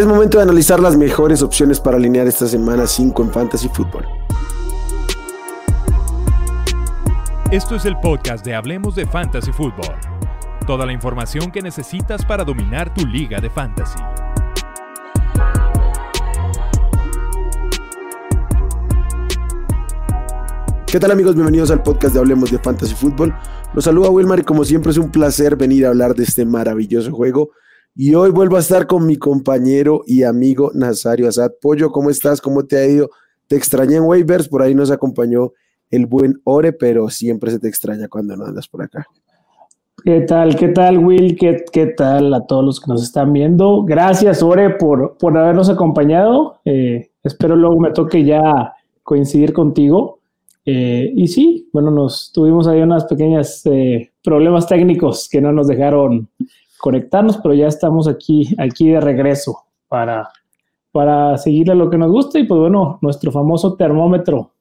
Es momento de analizar las mejores opciones para alinear esta semana 5 en Fantasy Football. Esto es el podcast de Hablemos de Fantasy Football. Toda la información que necesitas para dominar tu liga de fantasy. ¿Qué tal amigos? Bienvenidos al podcast de Hablemos de Fantasy Football. Los saluda Wilmar y como siempre es un placer venir a hablar de este maravilloso juego. Y hoy vuelvo a estar con mi compañero y amigo Nazario Azad. Pollo, ¿cómo estás? ¿Cómo te ha ido? Te extrañé en waivers, por ahí nos acompañó el buen Ore, pero siempre se te extraña cuando no andas por acá. ¿Qué tal? ¿Qué tal, Will? ¿Qué, qué tal a todos los que nos están viendo? Gracias, Ore, por, por habernos acompañado. Eh, espero luego me toque ya coincidir contigo. Eh, y sí, bueno, nos tuvimos ahí unas pequeñas eh, problemas técnicos que no nos dejaron conectarnos, pero ya estamos aquí, aquí de regreso para, para seguirle lo que nos gusta y pues bueno, nuestro famoso termómetro.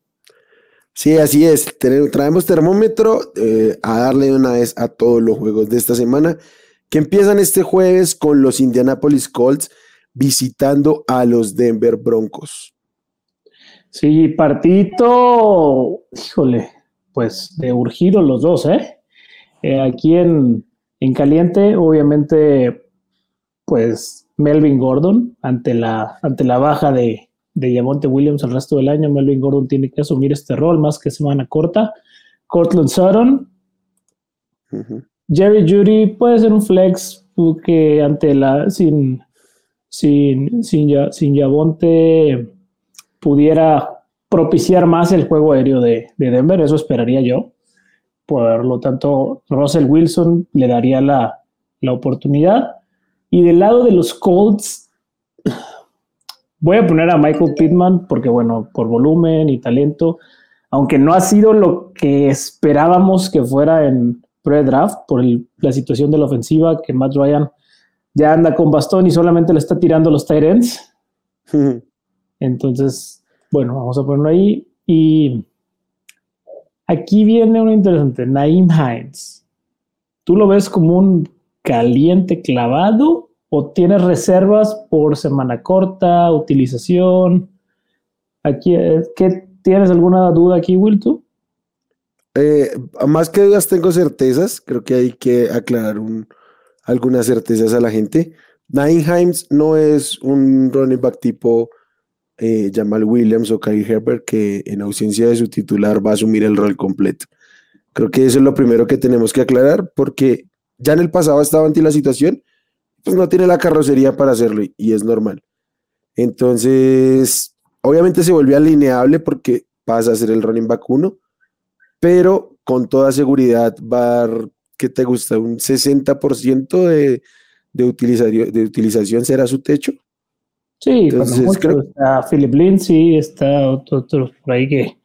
Sí, así es. Traemos termómetro eh, a darle una vez a todos los juegos de esta semana que empiezan este jueves con los Indianapolis Colts visitando a los Denver Broncos. Sí, partito, híjole, pues de urgido los dos, ¿eh? eh aquí en, en, caliente, obviamente, pues Melvin Gordon, ante la, ante la baja de, de Yamonte Williams el resto del año, Melvin Gordon tiene que asumir este rol más que semana corta. Cortland Sutton, Jerry Judy puede ser un flex que ante la, sin, sin, sin, sin Yabonte pudiera propiciar más el juego aéreo de, Denver, eso esperaría yo. Por lo tanto, Russell Wilson le daría la, oportunidad. Y del lado de los Colts, voy a poner a Michael Pittman porque, bueno, por volumen y talento, aunque no ha sido lo que esperábamos que fuera en pre-draft por la situación de la ofensiva, que Matt Ryan ya anda con bastón y solamente le está tirando los tight ends. Entonces, bueno, vamos a ponerlo ahí. Y aquí viene uno interesante, Naim Hines. ¿Tú lo ves como un caliente clavado o tienes reservas por semana corta, utilización? Aquí, eh, ¿qué, ¿Tienes alguna duda aquí, Will, tú? Eh, más que dudas tengo certezas, creo que hay que aclarar algunas certezas a la gente. Naim Hines no es un running back tipo eh, Jamal Williams o Kai Herbert, que en ausencia de su titular va a asumir el rol completo. Creo que eso es lo primero que tenemos que aclarar, porque ya en el pasado estaba ante la situación, pues no tiene la carrocería para hacerlo y es normal. Entonces, obviamente se volvió alineable porque pasa a ser el running back 1, pero con toda seguridad va a ¿qué te gusta? Un 60% de, de, de utilización será su techo. Sí, creo... está Philip Lindsay, está otros por ahí que,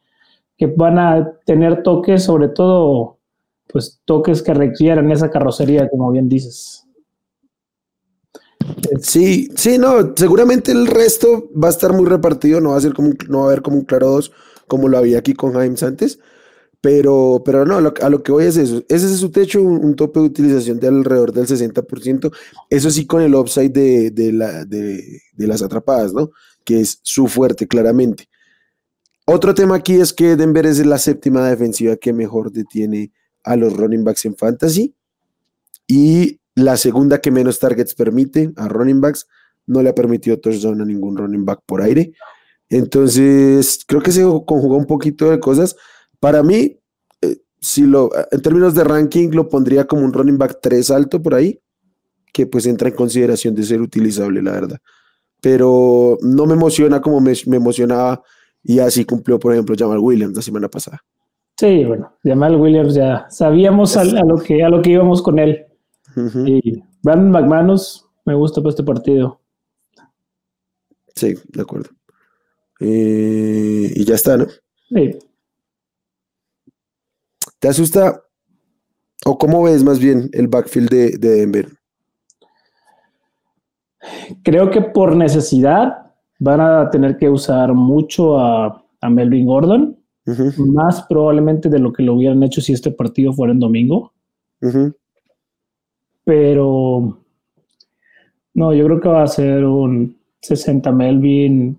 que van a tener toques, sobre todo, pues toques que requieran esa carrocería, como bien dices. Sí, sí, no, seguramente el resto va a estar muy repartido, no va a ser como no va a haber como un claro dos como lo había aquí con James antes, pero, pero no, a lo, que voy es eso. Ese es su techo, un, tope de utilización de alrededor del 60%. Eso sí, con el upside de, la, de, las atrapadas, ¿no? Que es su fuerte, claramente. Otro tema aquí es que Denver es la séptima defensiva que mejor detiene a los running backs en fantasy. Y la segunda que menos targets permite a running backs. No le ha permitido touchdown a ningún running back por aire. Entonces, creo que se conjugó un poquito de cosas para mí, eh, si lo, en términos de ranking, lo pondría como un running back 3 alto por ahí, que pues entra en consideración de ser utilizable, la verdad. Pero no me emociona como me, emocionaba y así cumplió, por ejemplo, Jamal Williams la semana pasada. Sí, bueno, Jamal Williams ya sabíamos a, lo, que, a lo que íbamos con él. Y Brandon McManus, me gusta para este partido. Sí, de acuerdo. Eh, y ya está, ¿no? Sí. ¿Te asusta o cómo ves más bien el backfield de, Denver? Creo que por necesidad van a tener que usar mucho a, Melvin Gordon, más probablemente de lo que lo hubieran hecho si este partido fuera en domingo. Pero no, yo creo que va a ser un, 60 Melvin,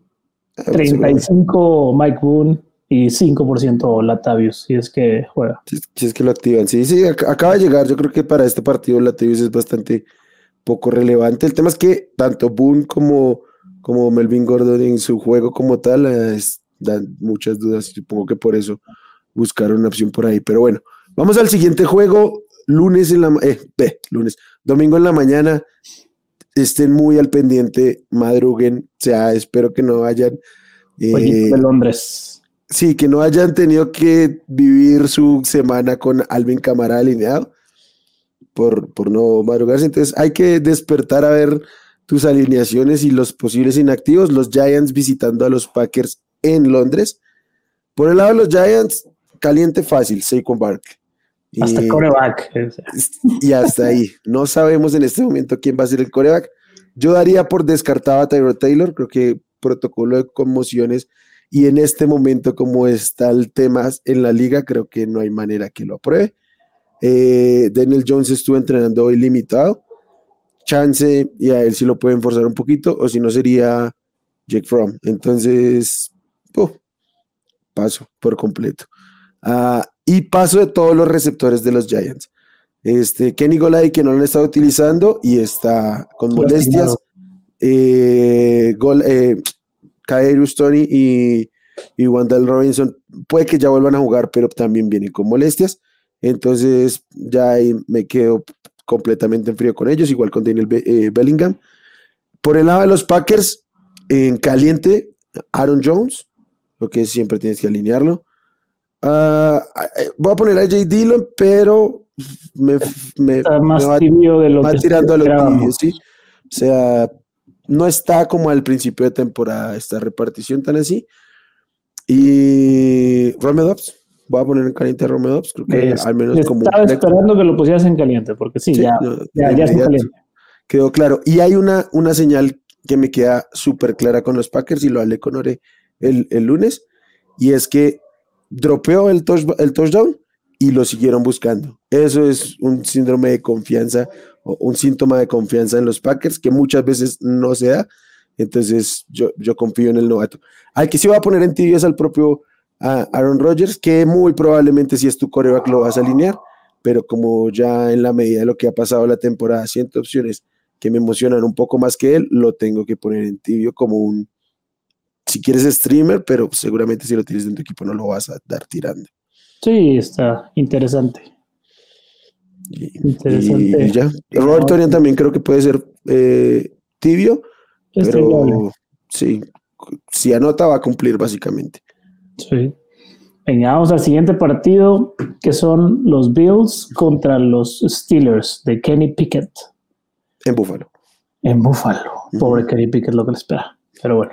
Ah, pues, 35 Mike Boone y 5% Latavius, si es que juega. Si, si es que lo activan. Sí, sí, ac- acaba de llegar. Yo creo que para este partido Latavius es bastante poco relevante. El tema es que tanto Boone como, como Melvin Gordon en su juego como tal eh, es- dan muchas dudas. Supongo que por eso buscaron una opción por ahí. Pero bueno, vamos al siguiente juego. Lunes en la eh, ve, lunes, domingo en la mañana. Estén muy al pendiente, madruguen. O sea, espero que no vayan. eh, de Londres. Sí, que no hayan tenido que vivir su semana con Alvin Camara alineado por, por no madrugarse. Entonces hay que despertar a ver tus alineaciones y los posibles inactivos. Los Giants visitando a los Packers en Londres. Por el lado de los Giants, caliente fácil, Saquon Barkley. Hasta Y- coreback. y hasta ahí. No sabemos en este momento quién va a ser el coreback. Yo daría por descartado a Tyrod Taylor. Creo que protocolo de conmociones y en este momento como está el tema en la liga, creo que no hay manera que lo apruebe. Eh, Daniel Jones estuvo entrenando hoy limitado. Chance y a él sí lo pueden forzar un poquito o si no sería Jake Fromm. Entonces, paso por completo. Ah, y paso de todos los receptores de los Giants. Este, Kenny Golay, que no lo han estado utilizando y está con molestias. Eh, Gol, eh, Kadarius Toney y, y Wandale Robinson puede que ya vuelvan a jugar, pero también vienen con molestias. Entonces ya ahí me quedo completamente en frío con ellos, igual con Daniel Be- eh, Bellingham. Por el lado de los Packers, en caliente, Aaron Jones, lo que siempre tienes que alinearlo. Ah, eh, voy a poner a J. Dillon, pero me, me- Está más me va- tibio de lo va que tirando a lo esperábamos. tibio, ¿sí? O sea, no está como al principio de temporada esta repartición tan así. Y Romeo Dobbs, voy a poner en caliente a Romeo Dobbs, creo que Es- al menos como un Estaba esperando que lo pusieras en caliente, porque sí, sí, ya, no, ya, ya está caliente. Quedó claro. Y hay una, una señal que me queda súper clara con los Packers y lo hablé con Ore el, el lunes, y es que dropeó el, touch- el touchdown y lo siguieron buscando. Eso es un síndrome de confianza un síntoma de confianza en los Packers que muchas veces no se da. Entonces yo, yo confío en el novato. Al que sí va a poner en tibio es al propio Aaron Rodgers, que muy probablemente si es tu coreback lo vas a alinear, pero como ya en la medida de lo que ha pasado la temporada, siento opciones que me emocionan un poco más que él, lo tengo que poner en tibio como un, si quieres streamer, pero seguramente si lo tienes en tu equipo no lo vas a dar tirando. Sí, está interesante. Interesante. y ya. Robert Torian también creo que puede ser eh, tibio, pero sí, si anota va a cumplir básicamente. Sí. Venga, vamos al siguiente partido, que son los Bills contra los Steelers de Kenny Pickett En Búfalo. en Buffalo. Pobre Kenny Pickett, lo que le espera. Pero bueno,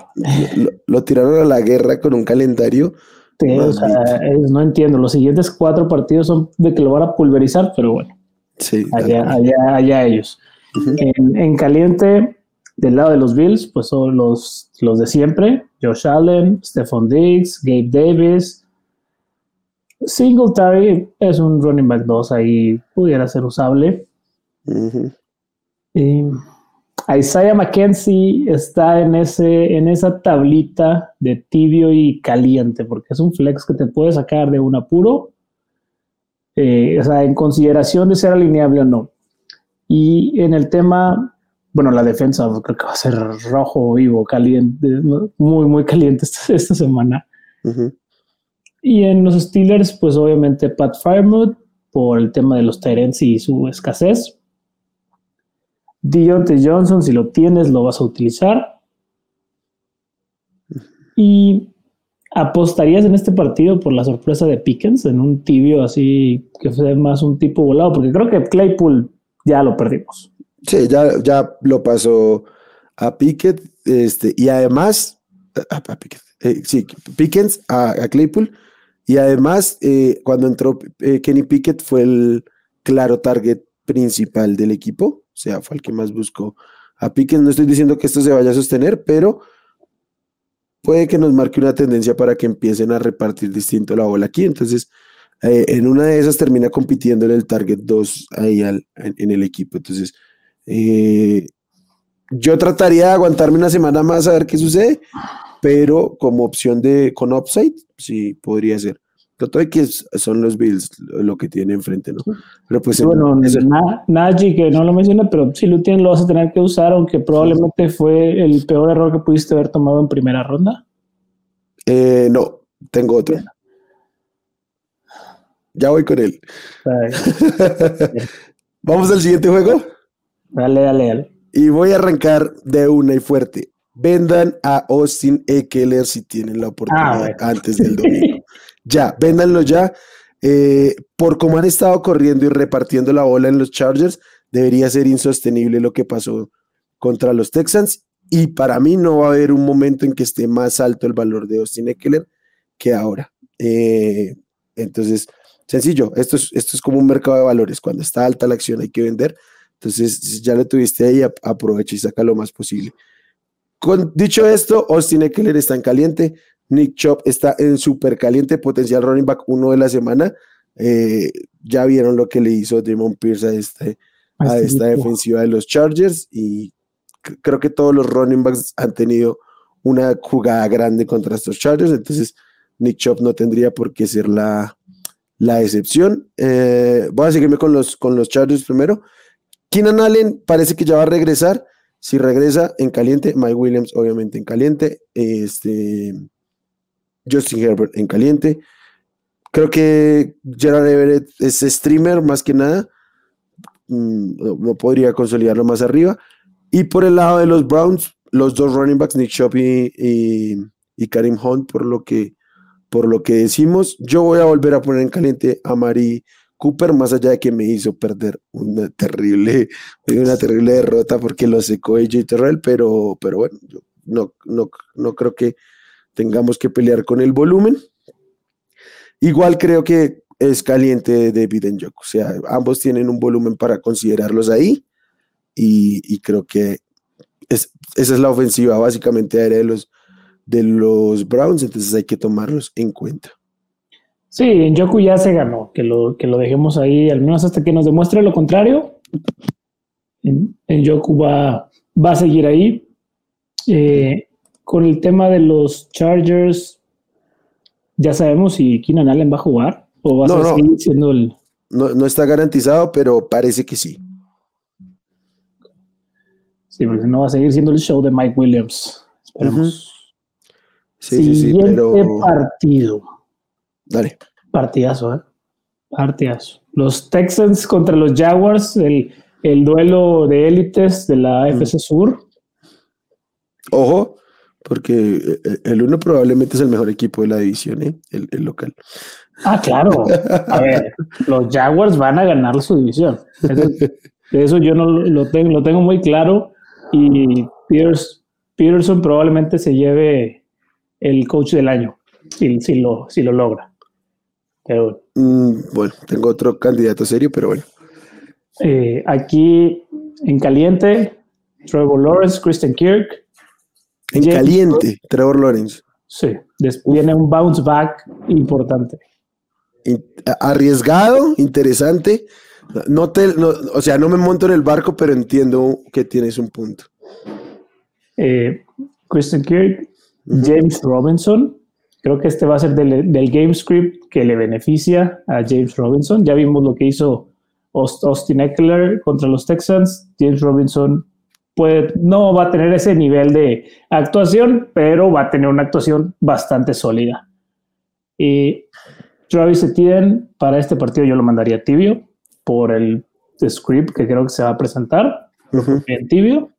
Lo, lo tiraron a la guerra con un calendario. Sí, o sea, es- no entiendo. Los siguientes cuatro partidos son de que lo van a pulverizar, pero bueno, Sí, allá, allá, allá ellos. En, en caliente, del lado de los Bills, pues son los, los de siempre: Josh Allen, Stephon Diggs, Gabe Davis. Singletary es un running back 2 ahí, pudiera ser usable. Y Isaiah McKenzie está en, ese, en esa tablita de tibio y caliente, porque es un flex que te puede sacar de un apuro, eh, o sea, en consideración de ser alineable o no. Y en el tema, bueno, la defensa creo que va a ser rojo vivo, caliente, muy, muy caliente esta, esta semana. Ujú. Y en los Steelers, pues obviamente Pat Firemood por el tema de los Tyrants y su escasez. Deontay Johnson, si lo tienes, lo vas a utilizar. Y apostarías en este partido por la sorpresa de Pickens, en un tibio así que fue más un tipo volado, porque creo que Claypool ya lo perdimos. Sí, ya, ya lo pasó a Pickett, este, y además, eh, sí, Pickens a, a Claypool, y además, eh, cuando entró eh, Kenny Pickett fue el claro target principal del equipo, o sea, fue el que más buscó a Pickens. No estoy diciendo que esto se vaya a sostener, pero puede que nos marque una tendencia para que empiecen a repartir distinto la bola aquí. Entonces, eh, en una de esas termina compitiendo en el target 2 ahí al- en, el equipo. Entonces, eh, Yo trataría de aguantarme una semana más a ver qué sucede, pero como opción de con upside, sí podría ser. Todo que son los Bills lo que tiene enfrente, ¿no? Pero pues bueno, Najee, que no lo menciona, pero si lo tienes, lo vas a tener que usar, aunque probablemente fue el peor error que pudiste haber tomado en primera ronda. Eh, no, tengo otro. Ya voy con él. Vamos al siguiente juego. Dale, dale, dale. Y voy a arrancar de una y fuerte. Vendan a Austin Eckler si tienen la oportunidad ah, antes del domingo. ya, véndanlo ya. Eh, por cómo han estado corriendo y repartiendo la bola en los Chargers, debería ser insostenible lo que pasó contra los Texans. Y para mí no va a haber un momento en que esté más alto el valor de Austin Eckler que ahora. Eh, entonces, sencillo, esto es, esto es como un mercado de valores. Cuando está alta la acción hay que vender. Entonces, ya lo tuviste ahí, aprovecha y saca lo más posible. Con, dicho esto, Austin Eckler está en caliente. Nick Chop está en súper caliente, potencial running back uno de la semana. Eh, ya vieron lo que le hizo Damon Pierce a, este, a esta defensiva de los Chargers y creo que todos los running backs han tenido una jugada grande contra estos Chargers, entonces Nick Chop no tendría por qué ser la, la excepción. Eh, voy a seguirme con los, con los Chargers primero. Keenan Allen parece que ya va a regresar. Si regresa en caliente, Mike Williams obviamente en caliente. Este, Justin Herbert en caliente. Creo que Gerard Everett es streamer más que nada. Mm, no, podría consolidarlo más arriba. Y por el lado de los Browns, los dos running backs, Nick Shop y, Karim Hunt, por lo que por lo que decimos, yo voy a volver a poner en caliente a Mari Cooper, más allá de que me hizo perder una terrible, una terrible derrota porque lo secó AJ Terrell, pero, pero bueno, no, no, no creo que tengamos que pelear con el volumen. Igual creo que es caliente David Njoku, o sea, ambos tienen un volumen para considerarlos ahí y, creo que esa es la ofensiva básicamente aérea de los, de los Browns, entonces hay que tomarlos en cuenta. Sí, Njoku ya se ganó, que lo, que lo dejemos ahí, al menos hasta que nos demuestre lo contrario. En, Njoku va, va a seguir ahí. Eh, con el tema de los Chargers, ya sabemos si Keenan Allen va a jugar o va a seguir siendo el. No, está garantizado, pero parece que sí. Sí, porque no va a seguir siendo el show de Mike Williams. Esperemos. Sí, sí, sí, pero. partido. Dale. Partidazo, ¿eh? Partidazo. Los Texans contra los Jaguars, el, duelo de élites de la FC Sur. Ojo, porque eh, eh, el uno probablemente es el mejor equipo de la división, ¿eh? el, local. Ah, claro. A ver, los Jaguars van a ganar su división. Eso, yo no lo tengo, lo tengo muy claro. Y Peterson probablemente se lleve el coach del año, si, si, lo, si lo logra. Pero, mm, bueno, tengo otro candidato serio, pero bueno. aquí en caliente, Trevor Lawrence, Christian Kirk, en caliente, Trevor Lawrence. Sí, viene un bounce back importante. Arriesgado, interesante. No te, o sea, no me monto en el barco, pero entiendo que tienes un punto. Eh, Christian Kirk, James Robinson. Creo que este va a ser del, del, game script que le beneficia a James Robinson. Ya vimos lo que hizo Austin Eckler contra los Texans. James Robinson no va a tener ese nivel de actuación, pero va a tener una actuación bastante sólida. Y Travis Etienne, para este partido yo lo mandaría tibio por el script que creo que se va a presentar en tibio.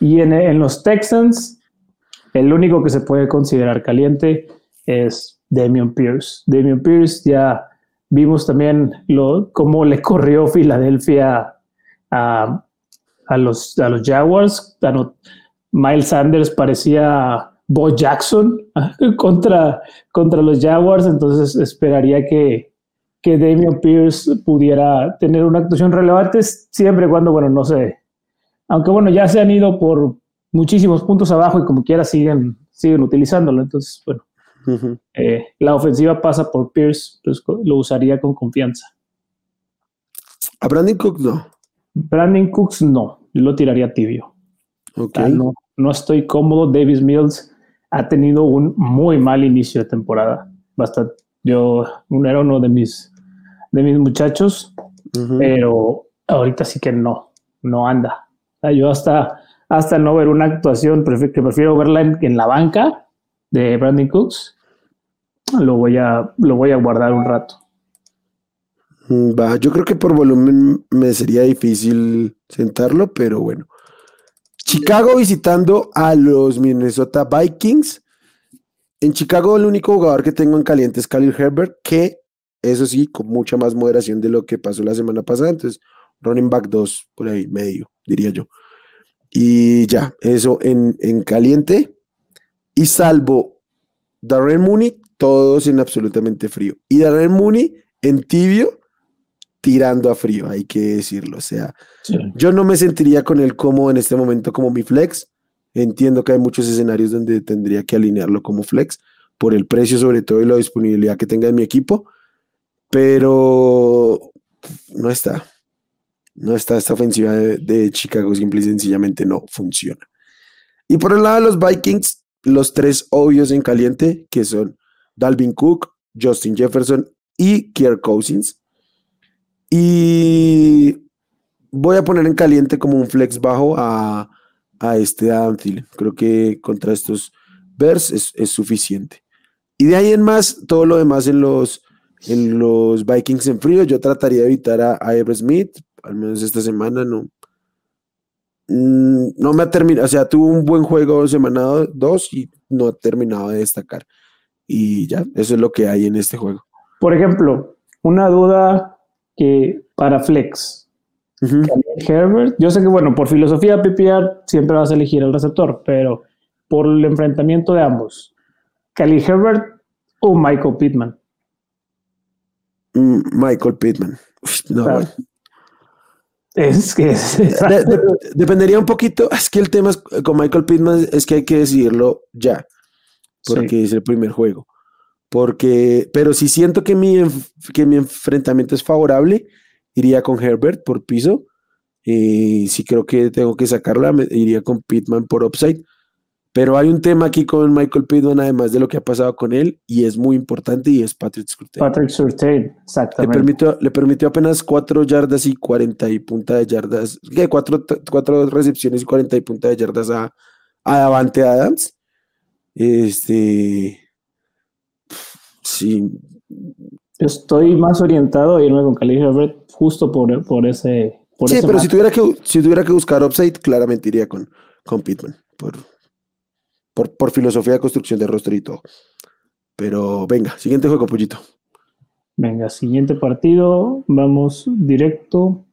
Y en, los Texans, el único que se puede considerar caliente es Damian Pierce. Damian Pierce ya vimos también lo, cómo le corrió Filadelfia a, a los, a los Jaguars. Miles Sanders parecía Bo Jackson contra, contra los Jaguars, entonces esperaría que, que Damian Pierce pudiera tener una actuación relevante siempre y cuando, bueno, no sé, aunque bueno, ya se han ido por muchísimos puntos abajo y como quiera siguen, siguen utilizándolo, entonces, bueno, eh, la ofensiva pasa por Pierce, pues lo usaría con confianza. A Brandon Cook no. Brandon Cooks no, yo lo tiraría tibio. no, no estoy cómodo. Davis Mills ha tenido un muy mal inicio de temporada. Bastante. Yo era uno de mis, de mis muchachos, pero ahorita sí que no, no anda. yo hasta, hasta no ver una actuación, prefiero, que prefiero verla en, la banca de Brandon Cooks, lo voy a, lo voy a guardar un rato. Mm, va, yo creo que por volumen me sería difícil sentarlo, pero bueno. Chicago visitando a los Minnesota Vikings. En Chicago el único jugador que tengo en caliente es Khalil Herbert, que eso sí, con mucha más moderación de lo que pasó la semana pasada. Entonces, running back 2, por ahí medio, diría yo. Y ya, eso en, en caliente. Y salvo Darren Mooney, todos en absolutamente frío. Y Darren Mooney en tibio, tirando a frío, hay que decirlo. O sea, yo no me sentiría con él como en este momento como mi flex. Entiendo que hay muchos escenarios donde tendría que alinearlo como flex por el precio sobre todo y la disponibilidad que tenga en mi equipo, pero no está. No está esta ofensiva de, de Chicago, simple y sencillamente no funciona. Y por el lado de los Vikings, los tres obvios en caliente, que son Dalvin Cook, Justin Jefferson y Kier Cousins. Y voy a poner en caliente como un flex bajo a, este Adam Creo que contra estos Bears es, suficiente. Y de ahí en más, todo lo demás en los, en los Vikings en frío, yo trataría de evitar a, a Smith, al menos esta semana no. Mm, no me ha terminado, o sea, tuvo un buen juego semana 2 y no ha terminado de destacar. Y ya, eso es lo que hay en este juego. Por ejemplo, una duda que para Flex. Herbert, yo sé que, bueno, por filosofía PPR siempre vas a elegir el receptor, pero por el enfrentamiento de ambos, Cali Herbert o Michael Pittman. Mm, Michael Pittman. no, Es que dependería un poquito. Es que el tema con Michael Pittman es que hay que decidirlo ya, porque es el primer juego. Porque, pero si siento que mi, que mi enfrentamiento es favorable, iría con Herbert por piso. Y si creo que tengo que sacarla, iría con Pittman por upside. Pero hay un tema aquí con Michael Pittman, además de lo que ha pasado con él, y es muy importante, y es Patrick Surtain. Patrick Surtain, exactamente. Le permitió, le permitió apenas cuatro yardas y 40 y punta de yardas, ¿qué? Cuatro, cuatro recepciones y 40 y punta de yardas a, a Davante Adams. Este, Sí. Estoy más orientado a irme con Khalil Herbert justo por, por ese. sí, pero si tuviera, que, si tuviera que buscar upside, claramente iría con, con Pittman. Por, por, por filosofía de construcción de rostro y todo. Pero venga, siguiente juego, Pollito. Venga, siguiente partido. Vamos directo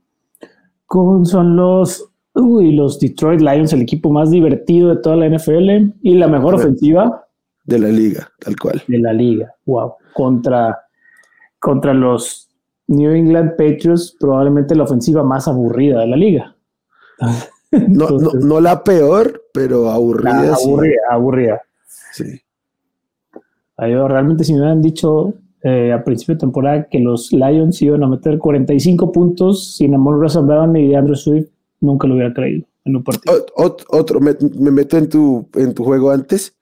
con son los, uy, los Detroit Lions, el equipo más divertido de toda la NFL y la mejor ofensiva de la liga, tal cual. De la liga, wow. Contra, contra los New England Patriots, probablemente la ofensiva más aburrida de la liga. No, no, la peor, pero aburrida. aburrida, aburrida. Sí. realmente si me hubieran dicho eh, a principio de temporada que los Lions iban a meter 45 puntos sin Amon Russell Brown y Andrew Swift, nunca lo hubiera creído en un partido. otro, me, me, meto en tu, en tu juego antes.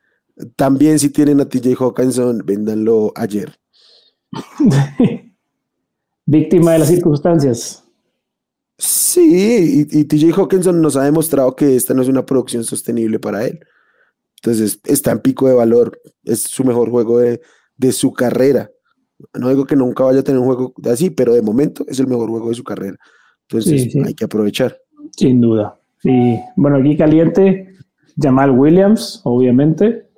También si tienen a TJ Hawkinson, véndanlo ayer. Víctima de las circunstancias. Sí, y, TJ Hawkinson nos ha demostrado que esta no es una producción sostenible para él. Entonces está en pico de valor. Es su mejor juego de, su carrera. No digo que nunca vaya a tener un juego así, pero de momento es el mejor juego de su carrera. Entonces hay que aprovechar. Sin duda. Y bueno, aquí caliente, Jamal Williams, obviamente.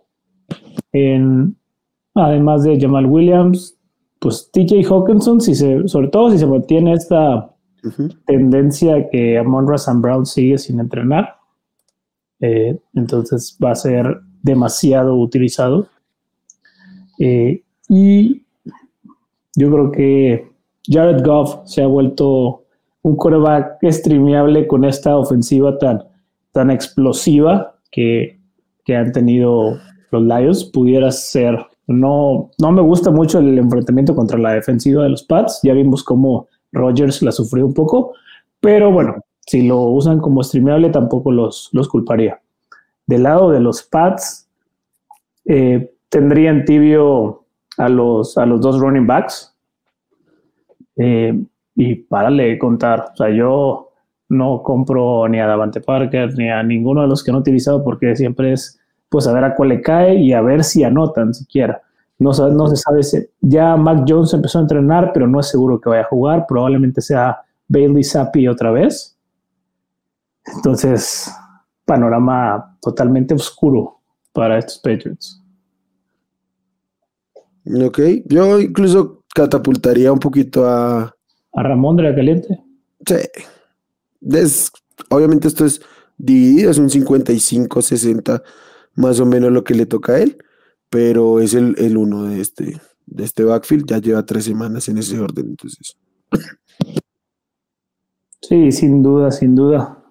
En, además de Jamal Williams, pues TJ Hawkinson, si se, sobre todo si se mantiene esta tendencia que Amon Russell Brown sigue sin entrenar, eh, entonces va a ser demasiado utilizado. Eh, y yo creo que Jared Goff se ha vuelto un coreback streameable con esta ofensiva tan, tan explosiva que, que han tenido los Lions pudiera ser. No, no me gusta mucho el enfrentamiento contra la defensiva de los Pats. Ya vimos cómo Rogers la sufrió un poco, pero bueno, si lo usan como streamable tampoco los, los culparía. Del lado de los Pats, eh, tendrían tibio a los, a los dos running backs. Eh, y párale contar. O sea, yo no compro ni a Davante Parker ni a ninguno de los que han utilizado porque siempre es pues a ver a cuál le cae y a ver si anotan siquiera. No, no se sabe si ya Mac Jones empezó a entrenar, pero no es seguro que vaya a jugar. Probablemente sea Bailey Zappi otra vez. Entonces, panorama totalmente oscuro para estos Patriots. Ok, yo incluso catapultaría un poquito a... A Ramón de la Caliente. Sí. obviamente esto es dividido, es un 55-60 más o menos lo que le toca a él, pero es el, el uno de este, de este backfield, ya lleva tres semanas en ese orden, entonces. Sí, sin duda, sin duda.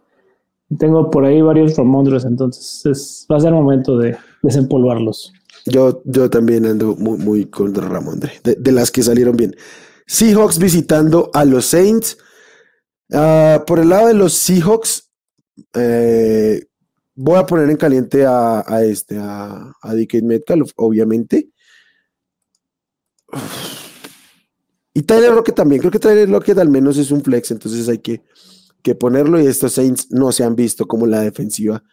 Tengo por ahí varios Ramondres, entonces va a ser momento de desempolvarlos. Yo, yo también ando muy, muy contra Ramondre, de, de, las que salieron bien. Seahawks visitando a los Saints. Uh, por el lado de los Seahawks, eh, voy a poner en caliente a, a este, a, a DK Metcalf, obviamente. Y Tyler Lockett también. Creo que Tyler Lockett al menos es un flex, entonces hay que, que ponerlo. Y estos Saints no se han visto como la defensiva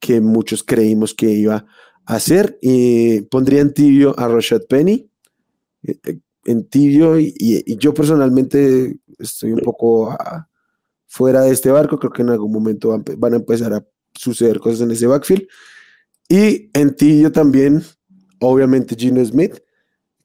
que muchos creímos que iba a hacer. Y pondría en tibio a Rashad Penny. Eh, eh, en tibio, y, yo personalmente estoy un poco a, fuera de este barco. Creo que en algún momento van, van, a empezar a suceder cosas en ese backfield. Y en tibio también, obviamente, Gino Smith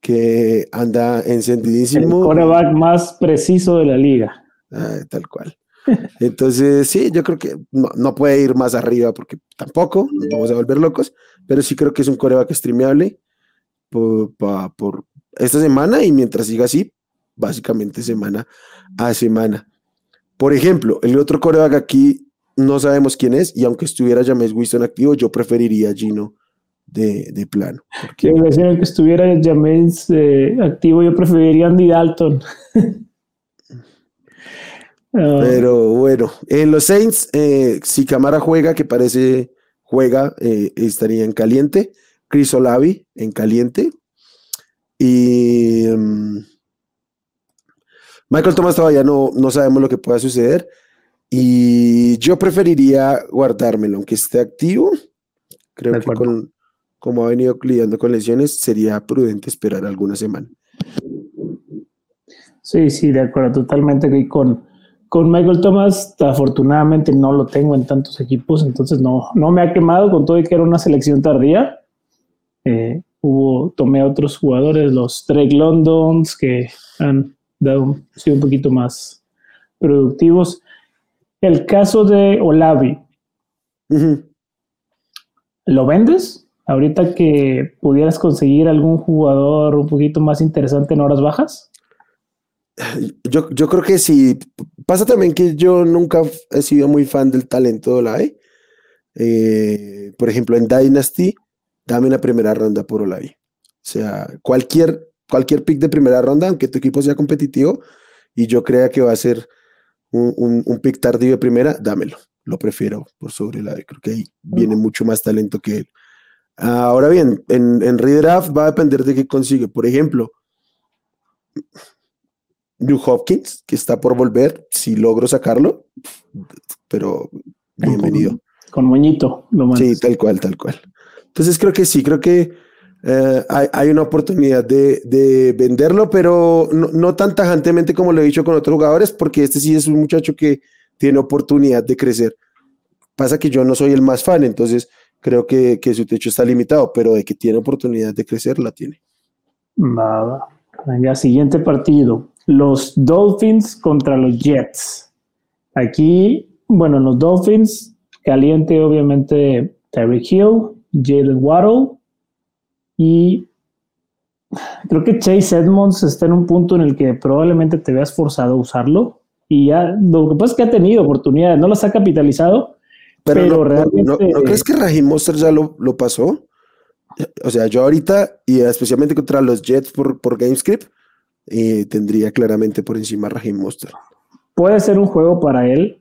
que anda encendidísimo. El quarterback más preciso de la liga. Ah, tal cual. Entonces, sí, yo creo que no, puede ir más arriba porque tampoco nos vamos a volver locos, pero sí creo que es un coreback streameable por, por, esta semana y mientras siga así, básicamente semana a semana. Por ejemplo, el otro coreback aquí no sabemos quién es y aunque estuviera James Winston activo, yo preferiría a Gino de, de plano. Porque... que estuviera James eh, activo, yo preferiría Andy Dalton. Ah. Pero bueno, en los Saints, eh, si Camara juega, que parece juega, eh, estaría en caliente. Chris Olavi en caliente. Y um, Michael Thomas todavía no, no sabemos lo que pueda suceder. Y yo preferiría guardármelo, aunque esté activo. Creo que con, como ha venido lidiando con lesiones, sería prudente esperar alguna semana. Sí, sí, de acuerdo, totalmente. Y con, con Michael Thomas, afortunadamente no lo tengo en tantos equipos, entonces no, no me ha quemado con todo y que era una selección tardía. Eh, hubo, tomé a otros jugadores, los Drake Londons, que han dado, sido un poquito más productivos. El caso de Olavi. ¿Lo vendes? ahorita que pudieras conseguir algún jugador un poquito más interesante en horas bajas? Yo, yo creo que sí. Pasa también que yo nunca he sido muy fan del talento de Olave. Eh, por ejemplo, en Dynasty, dame una primera ronda por Olave. O sea, cualquier, cualquier pick de primera ronda, aunque tu equipo sea competitivo y yo crea que va a ser un, un, pick tardío de primera, dámelo. Lo prefiero por sobre Olave. Creo que ahí viene mucho más talento que él. Ahora bien, en, en redraft va a depender de qué consigue. Por ejemplo, New Hopkins, que está por volver, si logro sacarlo, pero bienvenido. Con, moñito, lo Sí, tal cual, tal cual. Entonces creo que sí, creo que eh, hay, una oportunidad de, venderlo, pero no, no, tan tajantemente como lo he dicho con otros jugadores, porque este sí es un muchacho que tiene oportunidad de crecer. Pasa que yo no soy el más fan, entonces creo que, su techo está limitado, pero de que tiene oportunidad de crecer, la tiene. Nada. Venga, siguiente partido. Los Dolphins contra los Jets. Aquí, bueno, los Dolphins, caliente obviamente Terry Hill, Jalen Waddle y creo que Chase Edmonds está en un punto en el que probablemente te veas forzado a usarlo y ya lo que pasa es que ha tenido oportunidades, no las ha capitalizado, pero, realmente... no, crees que Raheem Monster ya lo, lo, pasó? O sea, yo ahorita, y especialmente contra los Jets por, por GameScript, eh, tendría claramente por encima a Raheem Monster. Puede ser un juego para él.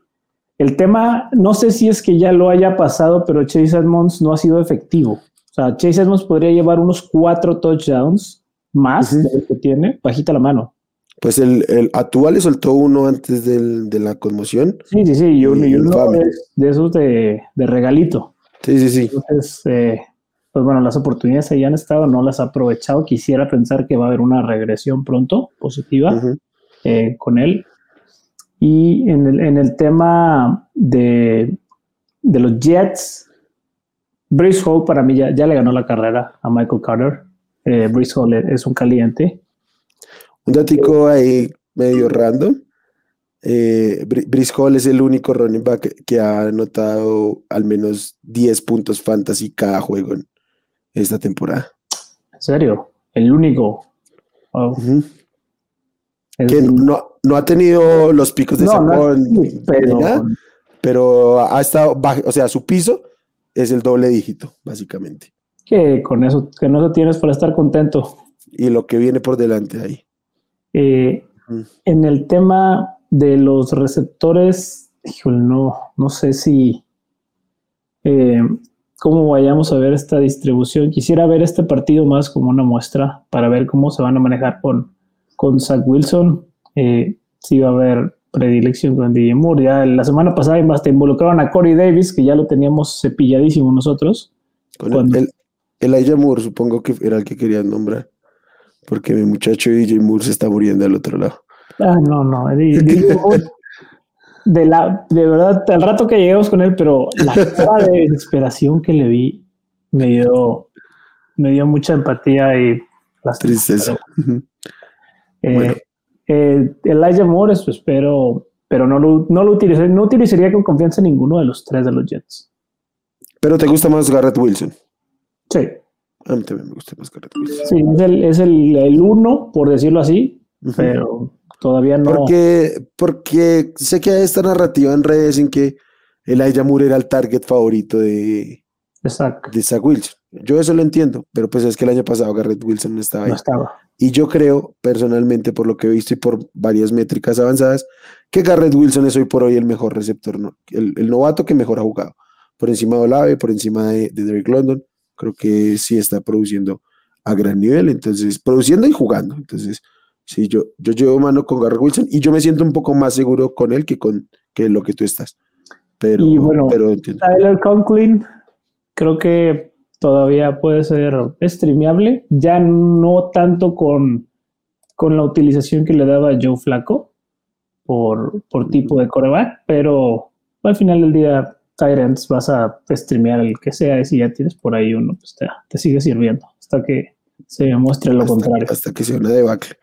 El tema, no sé si es que ya lo haya pasado, pero Chase Edmonds no ha sido efectivo. O sea, Chase Edmonds podría llevar unos cuatro touchdowns más de lo que tiene, bajita la mano. Pues el, el Atua le soltó uno antes del, de la conmoción. Sí, sí, sí, y uno, y uno de, de, esos de, de, regalito. Sí, sí, sí. Entonces, eh, pues bueno, las oportunidades ahí han estado, no las ha aprovechado. Quisiera pensar que va a haber una regresión pronto positiva uh -huh. eh, con él. Y en el, en el tema de, de, los Jets, Brice Hall para mí ya, ya, le ganó la carrera a Michael Carter. Eh, Brice Hall es un caliente. Un datico ahí medio random. Eh, Brice Hall es el único running back que ha anotado al menos 10 puntos fantasy cada juego en esta temporada. ¿En serio? El único. Wow. Uh -huh. Que el... no, no, ha tenido los picos de no, no, sí, pero... pero ha estado bajo, o sea, su piso es el doble dígito, básicamente. Que con eso, que no lo tienes para estar contento. Y lo que viene por delante ahí. Eh, mm. En el tema de los receptores, híjole, no, no sé si eh, cómo vayamos a ver esta distribución. Quisiera ver este partido más como una muestra para ver cómo se van a manejar con, con Zach Wilson. Eh, si va a haber predilección con DJ Moore. Ya la semana pasada más te involucraron a Corey Davis, que ya lo teníamos cepilladísimo nosotros. Con cuando... el, el Elijah Moore, supongo que era el que querían nombrar. Porque mi muchacho DJ Moore se está muriendo al otro lado. Ah, no, no. DJ Moore, de, la, de verdad, al rato que llegamos con él, pero la cara de desesperación que le vi me dio, me dio mucha empatía y las tristeza. Eh, bueno. Eh, Elijah Moore, pues, espero, pero no lo, no lo utilizaría, no utilizaría con confianza ninguno de los tres de los Jets. Pero te gusta más Garrett Wilson. Sí. A mí también me gusta más Garrett Wilson. Sí, es el, es el, el uno, por decirlo así, uh -huh. pero todavía no. Porque, porque sé que hay esta narrativa en redes en que Elijah Moore era el target favorito de, Exacto. de Zach Wilson. Yo eso lo entiendo, pero pues es que el año pasado Garrett Wilson no estaba ahí. No estaba. Y yo creo, personalmente, por lo que he visto y por varias métricas avanzadas, que Garrett Wilson es hoy por hoy el mejor receptor, ¿no? el, el, novato que mejor ha jugado. Por encima de Olave, por encima de, de Derek London. Creo que sí está produciendo a gran nivel, entonces, produciendo y jugando. Entonces, sí, yo, yo llevo mano con Garrett Wilson y yo me siento un poco más seguro con él que con que lo que tú estás. Pero, y bueno, pero entiendo. Tyler Conklin, creo que todavía puede ser streameable, ya no tanto con, con la utilización que le daba Joe Flaco por, por tipo de coreback, pero al final del día, Tyrants vas a streamear el que sea, y si ya tienes por ahí uno, pues te, te sigue sirviendo hasta que se demuestre lo hasta, contrario. Hasta que sea una debacle.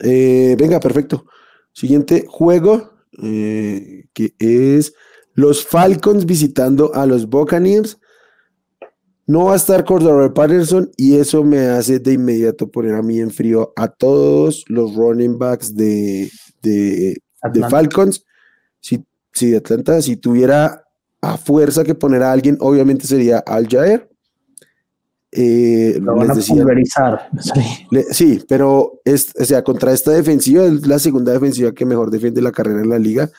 Eh, venga, perfecto. Siguiente juego, eh, que es los Falcons visitando a los Buccaneers. No va a estar Cordero Patterson y eso me hace de inmediato poner a mí en frío a todos los running backs de, de, de Falcons. Si, si de Atlanta, si tuviera a fuerza que poner a alguien, obviamente sería Al Jair. Eh, Lo van a decía, pulverizar. Le, sí, pero es, o sea, contra esta defensiva, es la segunda defensiva que mejor defiende la carrera en la liga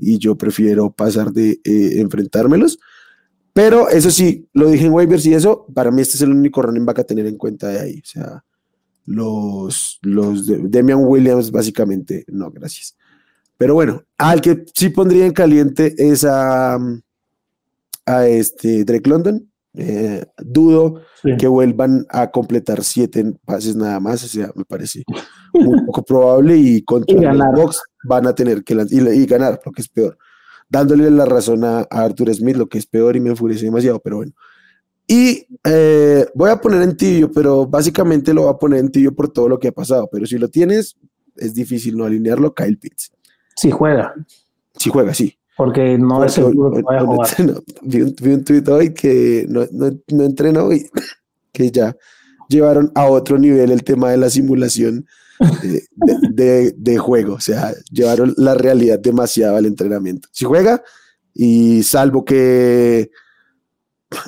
y yo prefiero pasar de eh, enfrentármelos. Pero eso sí, lo dije en waivers y eso, para mí este es el único running back a tener en cuenta de ahí. O sea, los, los de Demian Williams, básicamente, no, gracias. Pero bueno, al que sí pondría en caliente es a, a este Drake London. Eh, dudo sí. que vuelvan a completar siete pases nada más, o sea, me parece muy poco probable y contra y los Box van a tener que y, y, ganar, lo que es peor, dándole la razón a, a, Arthur Smith, lo que es peor y me enfurece demasiado, pero bueno. Y eh, voy a poner en tibio, pero básicamente lo voy a poner en tibio por todo lo que ha pasado, pero si lo tienes, es difícil no alinearlo, Kyle Pitts. Si juega. Si juega, sí. Porque no es seguro que vaya a jugar. No, vi, un, vi un tuit hoy que no, no, no entrenó y que ya llevaron a otro nivel el tema de la simulación de, de, de, de, juego. O sea, llevaron la realidad demasiado al entrenamiento. Si juega, y salvo que,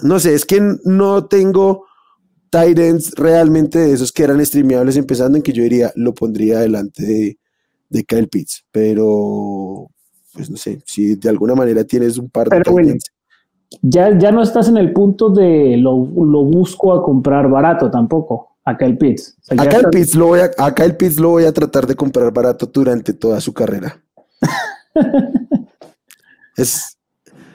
no sé, es que no tengo Titans realmente de esos que eran streameables empezando en que yo diría, lo pondría delante de, de Kyle Pitts, pero pues no sé, si de alguna manera tienes un par de... Pero, Willy, ya, ya no estás en el punto de lo, lo busco a comprar barato tampoco, acá el Pitts. O sea, ya Acá el, Pitts lo voy a, acá el Pitts lo voy a tratar de comprar barato durante toda su carrera. es,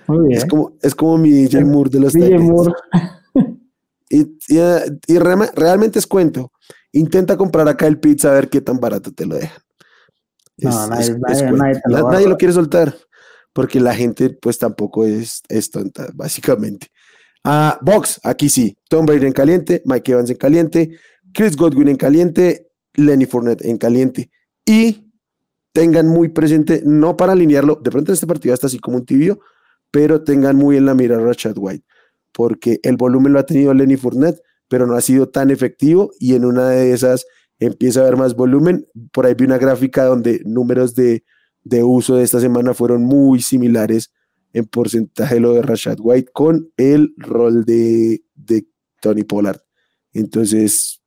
Muy bien. es, como, es como mi DJ Moore de los DJ. Moore. Y, y, y realmente es cuento. Intenta comprar acá el Pitts a ver qué tan barato te lo dejan. No, nadie- lo va nadie quiere soltar porque la gente pues tampoco es, es tonta, básicamente. Ah, Box, aquí sí. Tom Brady en caliente, Mike Evans en caliente, Chris Godwin en caliente, Lenny Fournette en caliente. Y tengan muy presente, no para alinearlo, de pronto en este partido está así como un tibio, pero tengan muy en la mira a Rashad White, porque el volumen lo ha tenido Lenny Fournette, pero no ha sido tan efectivo y en una de esas empieza a haber más volumen. Por ahí vi una gráfica donde números de, de uso de esta semana fueron muy similares en porcentaje lo de Rashad White con el rol de, de Tony Pollard. Entonces,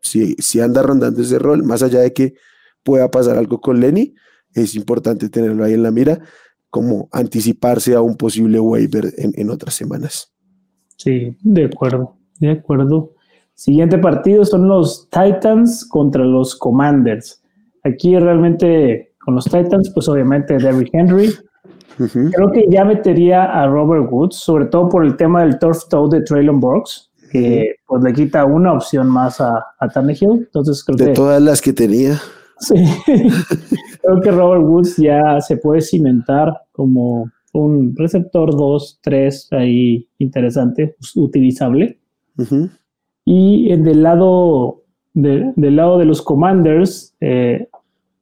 si, si anda rondando ese rol, más allá de que pueda pasar algo con Lenny, es importante tenerlo ahí en la mira, como anticiparse a un posible waiver en, en otras semanas. Sí, de acuerdo, de acuerdo. Siguiente partido son los Titans contra los Commanders. Aquí realmente con los Titans, pues obviamente Derrick Henry. Creo que ya metería a Robert Woods, sobre todo por el tema del turf toe de Traylon Burks, que pues le quita una opción más a, a Tannehill. Entonces creo De que todas las que tenía. Sí. Creo que Robert Woods ya se puede cimentar como un receptor 2, 3 ahí interesante, utilizable. Ujú. Y en del lado de- del lado de los Commanders, eh,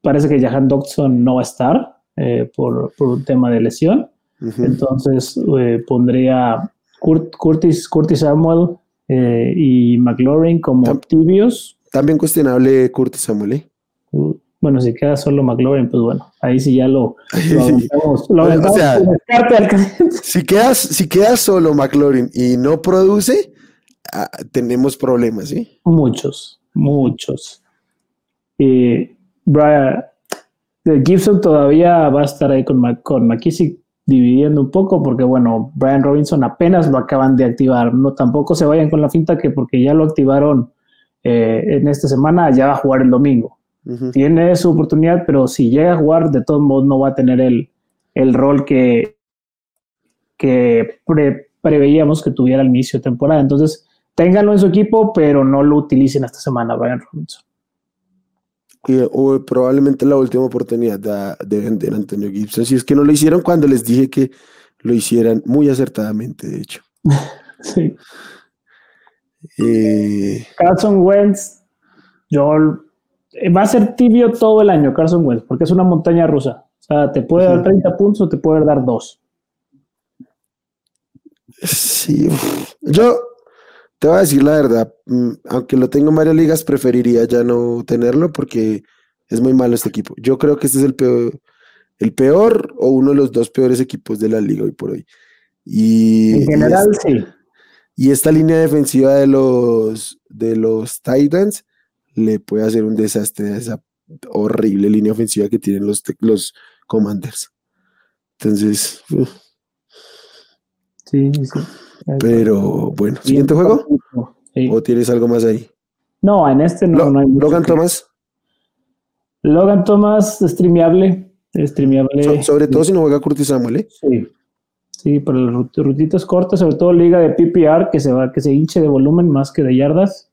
parece que Jahan Dodson no va a estar eh, por, por un tema de lesión. Ujú. Entonces eh, pondría Curt- Curtis, Curtis Samuel eh, y McLaurin como Tam- tibios. También cuestionable Curtis Samuel. ¿eh? Uh, Bueno, si queda solo McLaurin, pues bueno, ahí sí ya lo, lo aventamos. Lo O sea, Si quedas, si quedas solo McLaurin y no produce, ah, tenemos problemas, ¿sí? Muchos, muchos. Y Brian eh, Gibson todavía va a estar ahí con, Mac- con McKissick dividiendo un poco porque, bueno, Brian Robinson apenas lo acaban de activar. No, tampoco se vayan con la finta que porque ya lo activaron eh, en esta semana, ya va a jugar el domingo. Tiene su oportunidad, pero si llega a jugar, de todos modos no va a tener el, el rol que, que pre- preveíamos que tuviera al inicio de temporada. Entonces, ténganlo en su equipo, pero no lo utilicen esta semana, Brian Robinson. Y, o probablemente la última oportunidad da- de vender a Antonio Gibson. Si es que no lo hicieron cuando les dije que lo hicieran muy acertadamente, de hecho. Sí. Eh, Carson Wentz, yo eh, va a ser tibio todo el año, Carson Wentz, porque es una montaña rusa. O sea, te puede dar Ujú. 30 puntos o te puede dar 2. sí, yo te voy a decir la verdad, mm, aunque lo tengo en varias ligas, preferiría ya no tenerlo porque es muy malo este equipo. Yo creo que este es el peor, el peor o uno de los dos peores equipos de la liga hoy por hoy. Y, En y general, sí. Y esta línea defensiva de los, de los Titans le puede hacer un desastre a esa horrible línea ofensiva que tienen los, los Commanders. Entonces, Sí, sí. Pero bueno, ¿siguiente juego? Sí. ¿O tienes algo más ahí? No, en este no, Lo- no hay mucho Logan que- Thomas, Logan Thomas, streameable. Streameable. so- sobre todo si no juega Curtis Samuel, ¿eh? Sí. Sí, para las rut- rutitas cortas, sobre todo liga de PPR, que se va, que se hinche de volumen más que de yardas.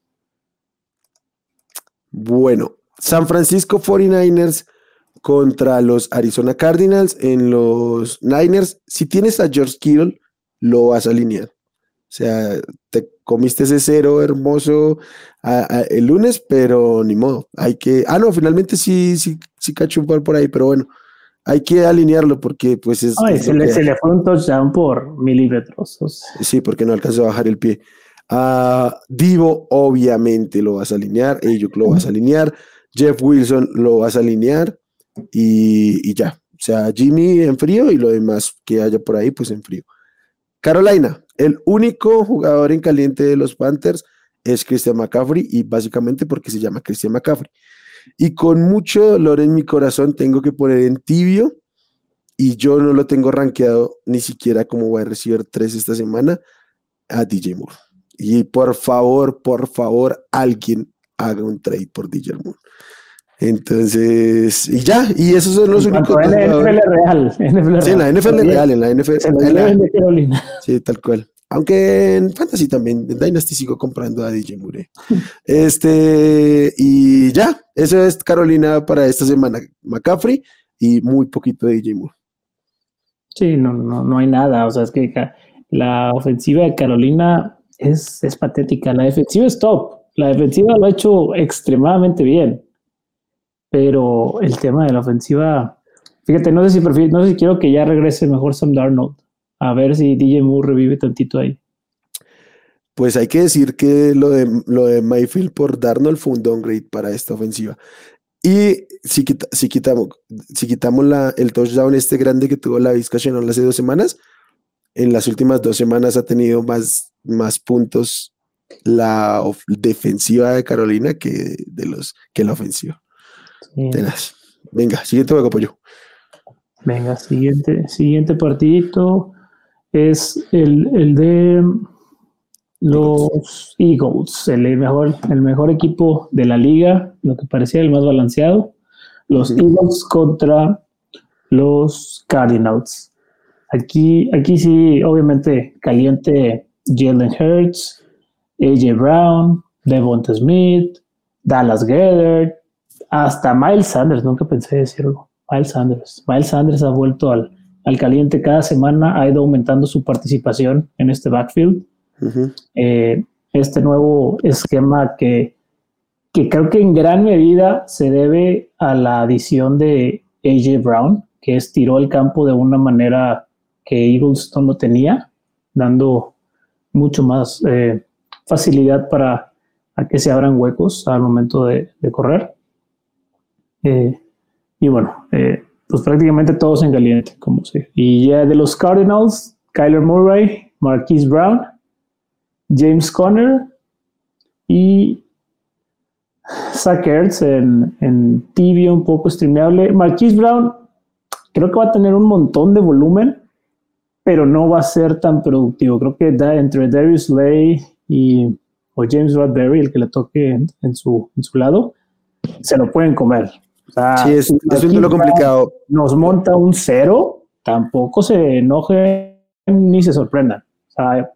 Bueno, San Francisco 49ers contra los Arizona Cardinals en los Niners. Si tienes a George Kittle, lo vas a alinear. O sea, te comiste ese cero hermoso a- a- el lunes, pero ni modo. Hay que. Ah, no, finalmente sí, sí, sí cacho un par por ahí, pero bueno, hay que alinearlo porque, pues, es. Ay, es se, le, que se le fue un touchdown por milímetros. o sea, Sí, porque no alcanzó a bajar el pie. A Divo, obviamente lo vas a alinear. Ayuk lo vas a alinear. Jeff Wilson lo vas a alinear. Y, y ya. O sea, Jimmy en frío y lo demás que haya por ahí, pues en frío. Carolina, el único jugador en caliente de los Panthers es Christian McCaffrey y básicamente porque se llama Christian McCaffrey. Y con mucho dolor en mi corazón tengo que poner en tibio y yo no lo tengo rankeado ni siquiera como voy a recibir tres esta semana a DJ Moore. Y por favor, por favor, alguien haga un trade por DJ Moore. Entonces, y ya, y esos son los únicos. En la NFL real. NFL sí, en la NFL real, en la NFL. En la, de Carolina. Sí, tal cual. Aunque en Fantasy también, en Dynasty sigo comprando a DJ Moore. este, y ya, eso es Carolina para esta semana. McCaffrey y muy poquito de DJ Moore. Sí, no, no, no hay nada. O sea, es que la ofensiva de Carolina es, es patética. La defensiva es top. La defensiva lo ha hecho extremadamente bien. Pero el tema de la ofensiva, fíjate, no sé si prefiero, no sé si quiero que ya regrese mejor Sam Darnold a ver si DJ Moore revive tantito ahí. Pues hay que decir que lo de, lo de Mayfield por Darnold fue un downgrade para esta ofensiva. Y si, si quitamos, si quitamos la, el touchdown este grande que tuvo la Vizca hace dos semanas, en las últimas dos semanas ha tenido más, más puntos la defensiva de Carolina que, de los, que la ofensiva. Venga, siguiente juego, pollo. Venga, siguiente, siguiente partidito es el, de los Eagles, el mejor, el mejor equipo de la liga, lo que parecía el más balanceado. Los Eagles contra los Cardinals. Aquí, aquí sí, obviamente, caliente Jalen Hurts, AJ Brown, Devonta Smith, Dallas Gethert, hasta Miles Sanders, nunca pensé decirlo. Miles Sanders. Miles Sanders ha vuelto al, al caliente cada semana, ha ido aumentando su participación en este backfield. Eh, este nuevo esquema que, que creo que en gran medida se debe a la adición de AJ Brown, que estiró el campo de una manera que Eagles no lo tenía, dando mucho más eh, facilidad para que se abran huecos al momento de, correr. Eh, y bueno, pues prácticamente todos en caliente, como se. Y ya de los Cardinals, Kyler Murray, Marquise Brown, James Conner y Zach Ertz en, en tibio, un poco streameable. Marquise Brown creo que va a tener un montón de volumen, pero no va a ser tan productivo. Creo que da entre Darius Lay y o James Bradbury, el que le toque en, su, en su lado, se lo pueden comer sí, es, es lo complicado. Nos monta un cero, tampoco se enoje ni se sorprendan. O sea,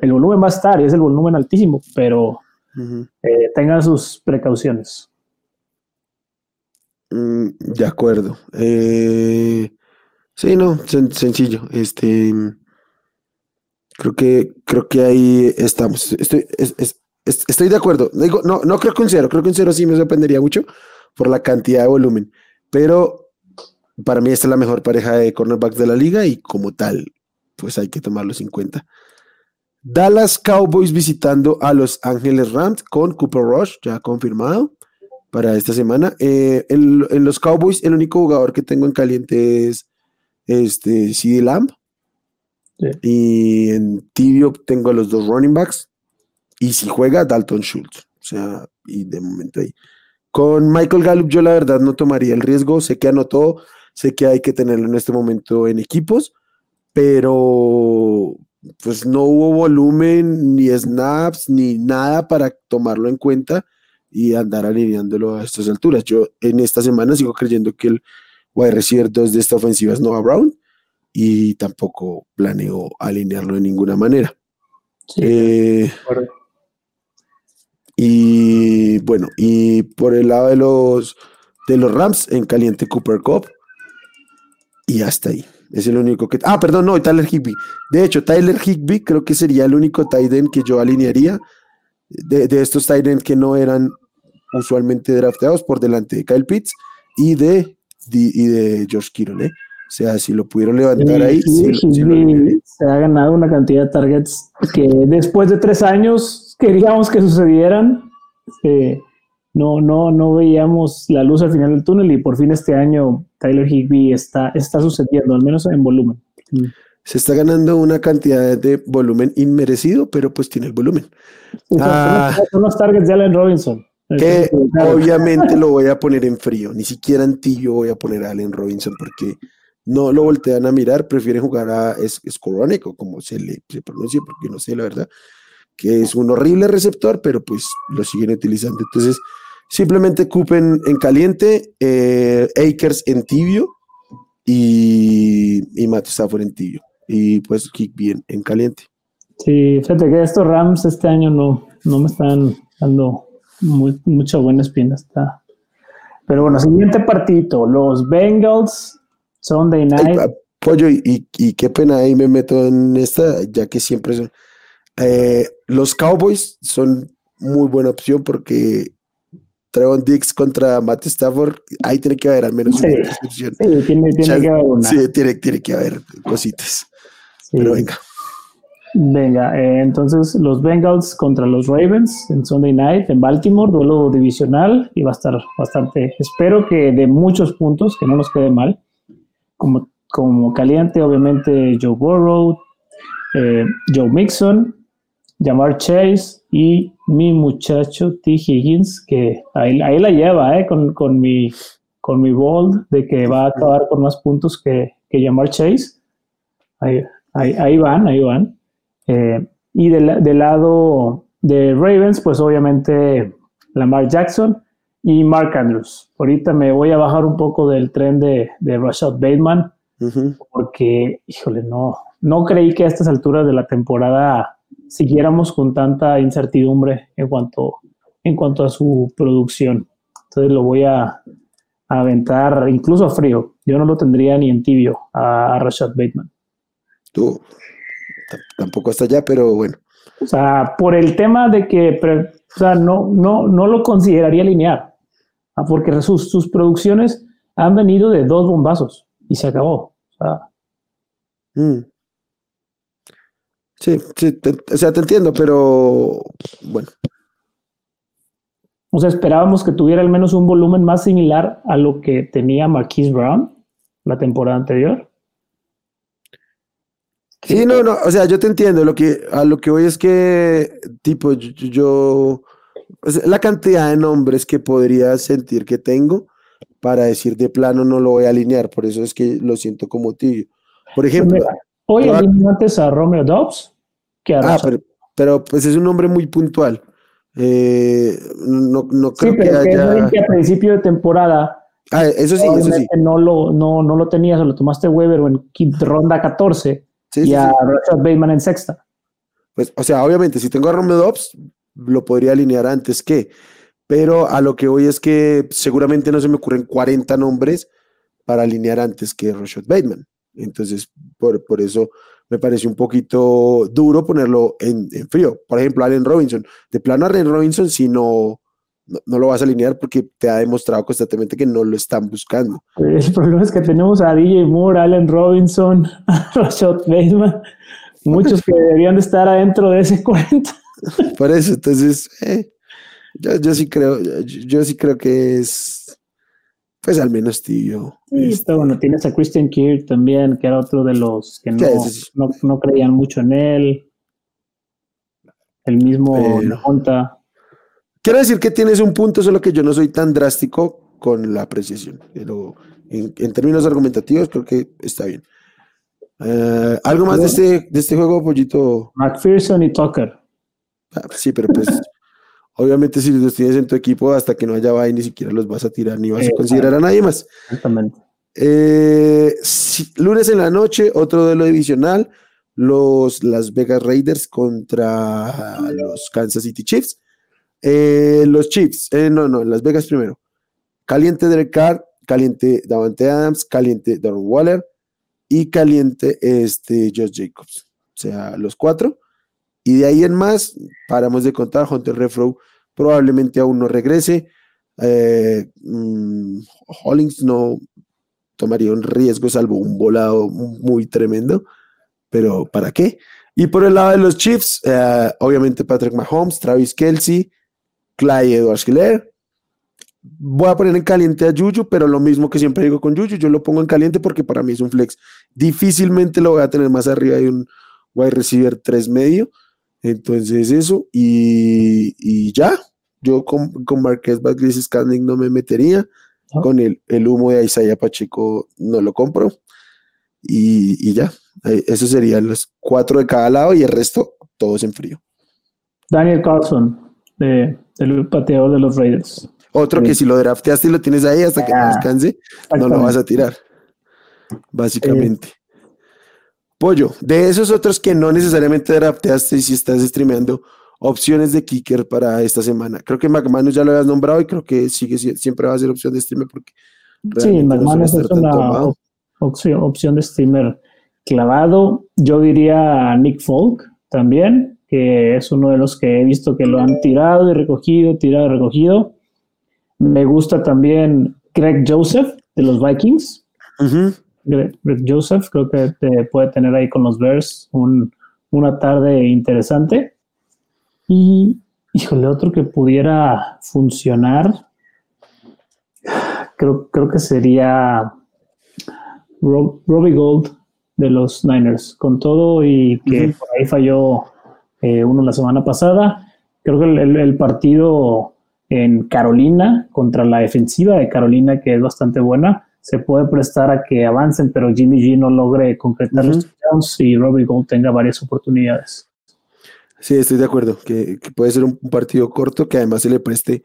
el volumen va a estar y es el volumen altísimo, pero eh, tengan sus precauciones. Mm, de acuerdo. Eh, sí, no, sencillo. Este, creo que, creo que ahí estamos. Estoy, estoy de acuerdo. Digo, no, no creo que un cero, creo que un cero sí me sorprendería mucho por la cantidad de volumen. Pero para mí esta es la mejor pareja de cornerbacks de la liga y como tal, pues hay que tomarlo en cuenta. Dallas Cowboys visitando a Los Ángeles Rams con Cooper Rush, ya confirmado para esta semana. Eh, en, los Cowboys, el único jugador que tengo en caliente es este CD Lamb. Y en tibio tengo a los dos running backs. Y si juega, Dalton Schultz. O sea, y de momento ahí. Con Michael Gallup yo la verdad no tomaría el riesgo, sé que anotó, sé que hay que tenerlo en este momento en equipos, pero pues no hubo volumen, ni snaps, ni nada para tomarlo en cuenta y andar alineándolo a estas alturas. Yo en esta semana sigo creyendo que el wide receiver 2 de esta ofensiva es Noah Brown y tampoco planeo alinearlo de ninguna manera. Eh, y bueno, y por el lado de los, de los Rams, en caliente Cooper Cup. Y hasta ahí. Es el único que. Ah, perdón, no, Tyler Higby. De hecho, Tyler Higby creo que sería el único tight que yo alinearía de, de estos tight que no eran usualmente drafteados por delante de Kyle Pitts y de, y de George Kittle. ¿eh? O sea, si lo pudieron levantar ahí. se ha ganado una cantidad de targets que después de tres años queríamos que sucedieran. no, no, no veíamos la luz al final del túnel y por fin este año Tyler Higby está, está sucediendo, al menos en volumen. Se está ganando una cantidad de volumen inmerecido, pero pues tiene el volumen. Ah. son los targets de Allen Robinson. Que obviamente lo voy a poner en frío, ni siquiera en tibio voy a poner a Allen Robinson porque no lo voltean a mirar, prefieren jugar a Skoronek o como se le se pronuncia, porque no sé la verdad, que es un horrible receptor, pero pues lo siguen utilizando. Entonces, simplemente cupen en caliente, eh, Akers en tibio y, y Matt Stafford en tibio. Y pues Kick bien en caliente. Sí, fíjate que estos Rams este año no, no me están dando mucha buena espina. Está. Pero bueno, siguiente partido, los Bengals Sunday Night. pollo, y, y, qué pena ahí me meto en esta, ya que siempre son. Eh, los Cowboys son muy buena opción porque Trevon Dix contra Matt Stafford, ahí tiene que haber al menos una intercepción. Sí, tiene, tiene que haber una. Sí, tiene, tiene que haber cositas. Pero venga. Venga, eh, entonces los Bengals contra los Ravens en Sunday Night en Baltimore, duelo divisional y va a estar bastante, espero que de muchos puntos, que no nos quede mal. Como, como caliente, obviamente Joe Burrow, eh, Joe Mixon, Jamar Chase y mi muchacho T. Higgins, que ahí, ahí la lleva eh, con, con, mi, con mi bold de que va a acabar con más puntos que, que Jamar Chase. Ahí, ahí, ahí van, ahí van. Eh, y del, lado de Ravens, pues obviamente Lamar Jackson y Mark Andrews. Ahorita me voy a bajar un poco del tren de, de Rashad Bateman, porque, híjole, no, no creí que a estas alturas de la temporada siguiéramos con tanta incertidumbre en cuanto, en cuanto a su producción. Entonces lo voy a, a aventar incluso a frío. Yo no lo tendría ni en tibio a, a Rashad Bateman. Tú, tampoco hasta allá, pero bueno. O sea, por el tema de que o sea, no, no, no lo consideraría lineal, ah, porque sus, sus producciones han venido de dos bombazos y se acabó. O sea, mm. Sí, sí, o sea, te entiendo, pero bueno. O sea, esperábamos que tuviera al menos un volumen más similar a lo que tenía Marquise Brown la temporada anterior. Sí, no, no, o sea, yo te entiendo, lo que, a lo que voy es que, tipo, yo, la cantidad de nombres que podría sentir que tengo para decir de plano no lo voy a alinear, por eso es que lo siento como tibio. Por pues ejemplo... hoy alineantes a Romeo Dobbs, que Ah, pero, pero, pues es un nombre muy puntual. Eh, no, no creo sí, pero que haya... que a principio de temporada Ah, eso sí, eso sí. No lo, no, no lo tenías o lo tomaste Weber o en ronda 14 y a Rashad Bateman en sexta. Pues, o sea, obviamente, si tengo a Romeo Dobbs, lo podría alinear antes que, pero a lo que voy es que seguramente no se me ocurren 40 nombres para alinear antes que Rashad Bateman. Entonces, por, por eso me parece un poquito duro ponerlo en, en, frío. Por ejemplo, Allen Robinson. De plano, Allen Robinson, si no, no, lo vas a alinear porque te ha demostrado constantemente que no lo están buscando. El problema es que tenemos a DJ Moore, Allen Robinson, Rashad Bateman, muchos que deberían de estar adentro de ese 40. Por eso, entonces, eh, yo, sí creo, yo, sí creo que es, pues al menos tío. Sí, este, bueno, tienes a Christian Kirk también, que era otro de los que no, no, creían mucho en él. El mismo Honta. Quiero decir que tienes un punto, solo que yo no soy tan drástico con la apreciación. Pero en, términos argumentativos, creo que está bien. Eh, ¿Algo más de este, de este juego, Pollito? McPherson y Tucker. Ah, sí, pero pues, obviamente, si los tienes en tu equipo, hasta que no haya bye, ni siquiera los vas a tirar, ni vas a considerar a nadie más. Exactamente. Eh, lunes en la noche, otro de lo divisional, los Las Vegas Raiders contra los Kansas City Chiefs. Eh, los Chiefs, eh, no, no, Las Vegas primero. Caliente Derek Carr, caliente Davante Adams, caliente Darren Waller y caliente este Josh Jacobs. O sea, los cuatro. Y de ahí en más, paramos de contar, Hunter Refro probablemente aún no regrese. Eh, mm, Hollings no tomaría un riesgo salvo un volado muy tremendo, pero ¿para qué? Y por el lado de los Chiefs, obviamente Patrick Mahomes, Travis Kelsey, Clyde Edwards Hiller. Voy a poner en caliente a Juju, pero lo mismo que siempre digo con Juju, yo lo pongo en caliente porque para mí es un flex. Difícilmente lo voy a tener más arriba de un wide receiver 3 medio. Entonces eso, y, ya, yo con, con Marquez Bagley Scanning no me metería. Con el, el, humo de Isaiah Pacheco no lo compro. y, ya. Eso serían los cuatro de cada lado y el resto todos en frío. Daniel Carlson, de, del pateador de los Raiders. Otro que si lo drafteaste y lo tienes ahí hasta que no ah, descanse, no lo vas a tirar. Básicamente. Pollo, de esos otros que no necesariamente drafteaste y si estás streameando, opciones de kicker para esta semana. Creo que McManus ya lo habías nombrado y creo que sigue siempre va a ser opción de streamer porque sí, McManus es una opción, opción de streamer clavado. Yo diría Nick Folk también, que es uno de los que he visto que lo han tirado y recogido, tirado y recogido. Me gusta también Greg Joseph de los Vikings. Greg, Joseph creo que te puede tener ahí con los Bears una tarde interesante. Y, híjole, otro que pudiera funcionar, creo, creo que sería Robbie Gold de los Niners. Con todo y que por ahí falló eh, uno la semana pasada, creo que el, partido en Carolina contra la defensiva de Carolina, que es bastante buena, se puede prestar a que avancen, pero Jimmy G no logre concretar los touchdowns y Robbie Gold tenga varias oportunidades. Sí, estoy de acuerdo, que, puede ser un, partido corto que además se le preste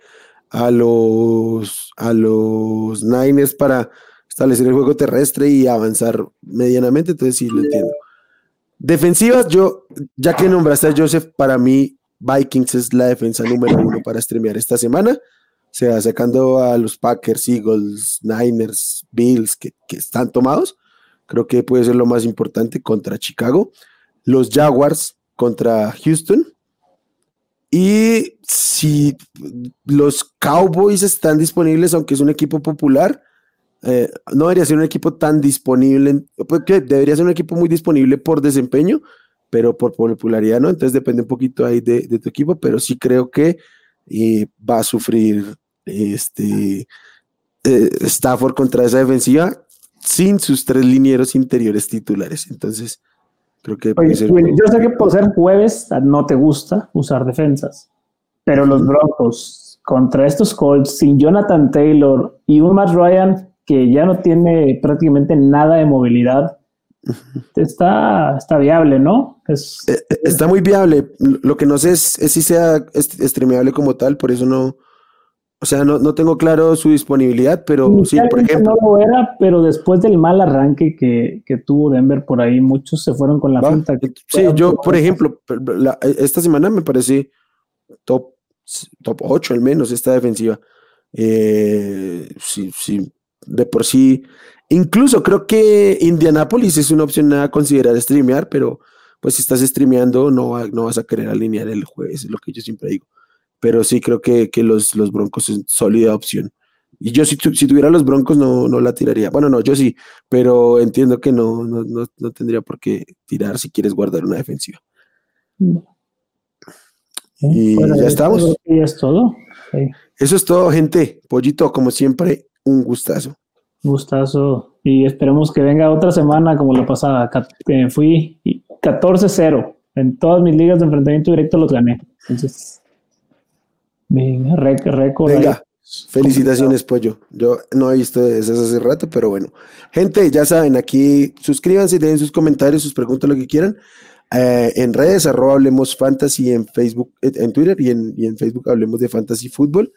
a los, a los Niners para establecer el juego terrestre y avanzar medianamente, entonces sí lo entiendo. Defensivas, yo, ya que nombraste a Joseph, para mí Vikings es la defensa número uno para streamear esta semana. Sea, sacando a los Packers, Eagles, Niners, Bills, que, que están tomados, creo que puede ser lo más importante contra Chicago. Los Jaguars, contra Houston. Y si los Cowboys están disponibles, aunque es un equipo popular, eh, no debería ser un equipo tan disponible, porque debería ser un equipo muy disponible por desempeño, pero por popularidad no, entonces depende un poquito ahí de, tu equipo, pero sí creo que eh, va a sufrir este eh, Stafford contra esa defensiva sin sus tres linieros interiores titulares, entonces Creo que yo sé que por ser jueves no te gusta usar defensas, pero los Broncos contra estos Colts sin Jonathan Taylor y un Matt Ryan que ya no tiene prácticamente nada de movilidad, está, está viable, ¿no? Es, eh, eh, está muy viable. Lo que no sé es, si sea streameable como tal, por eso no, o sea, no, no, tengo claro su disponibilidad, pero sí, por ejemplo. No lo era, pero después del mal arranque que, que tuvo Denver por ahí, muchos se fueron con la punta. Sí, yo, por ejemplo, esta semana me parece top, top 8 al menos esta defensiva. Eh, sí, sí, de por sí. Incluso creo que Indianapolis es una opción a considerar streamear, pero pues si estás streameando no, no vas a querer alinear el jueves, es lo que yo siempre digo pero sí creo que, los, los, Broncos es sólida opción. Y yo si, si tuviera los Broncos no, no, la tiraría. Bueno, no, yo sí, pero entiendo que no, no, no, tendría por qué tirar si quieres guardar una defensiva. Y ya estamos. es todo. Eso es todo, gente. Pollito, como siempre, un gustazo. Gustazo. Y esperemos que venga otra semana como la pasada. Fui 14-0. En todas mis ligas de enfrentamiento directo los gané. Entonces, Venga, récord. Venga, felicitaciones, Pollo. Yo no he visto eso hace rato, pero bueno. Gente, ya saben, aquí suscríbanse, den sus comentarios, sus preguntas, lo que quieran. Eh, en redes, arroba Hablemos Fantasy en Facebook, eh, en Twitter y en, en Facebook Hablemos de Fantasy Fútbol.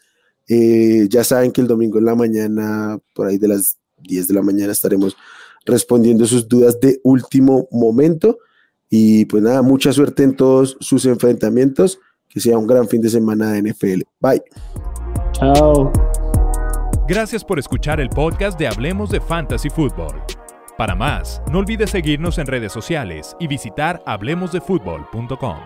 Eh, ya saben que el domingo en la mañana, por ahí de las 10 de la mañana, estaremos respondiendo sus dudas de último momento. Y pues nada, mucha suerte en todos sus enfrentamientos. Que sea un gran fin de semana de NFL. Bye. Chao. Gracias por escuchar el podcast de Hablemos de Fantasy Football. Para más, no olvides seguirnos en redes sociales y visitar hablemosdefutbol.com.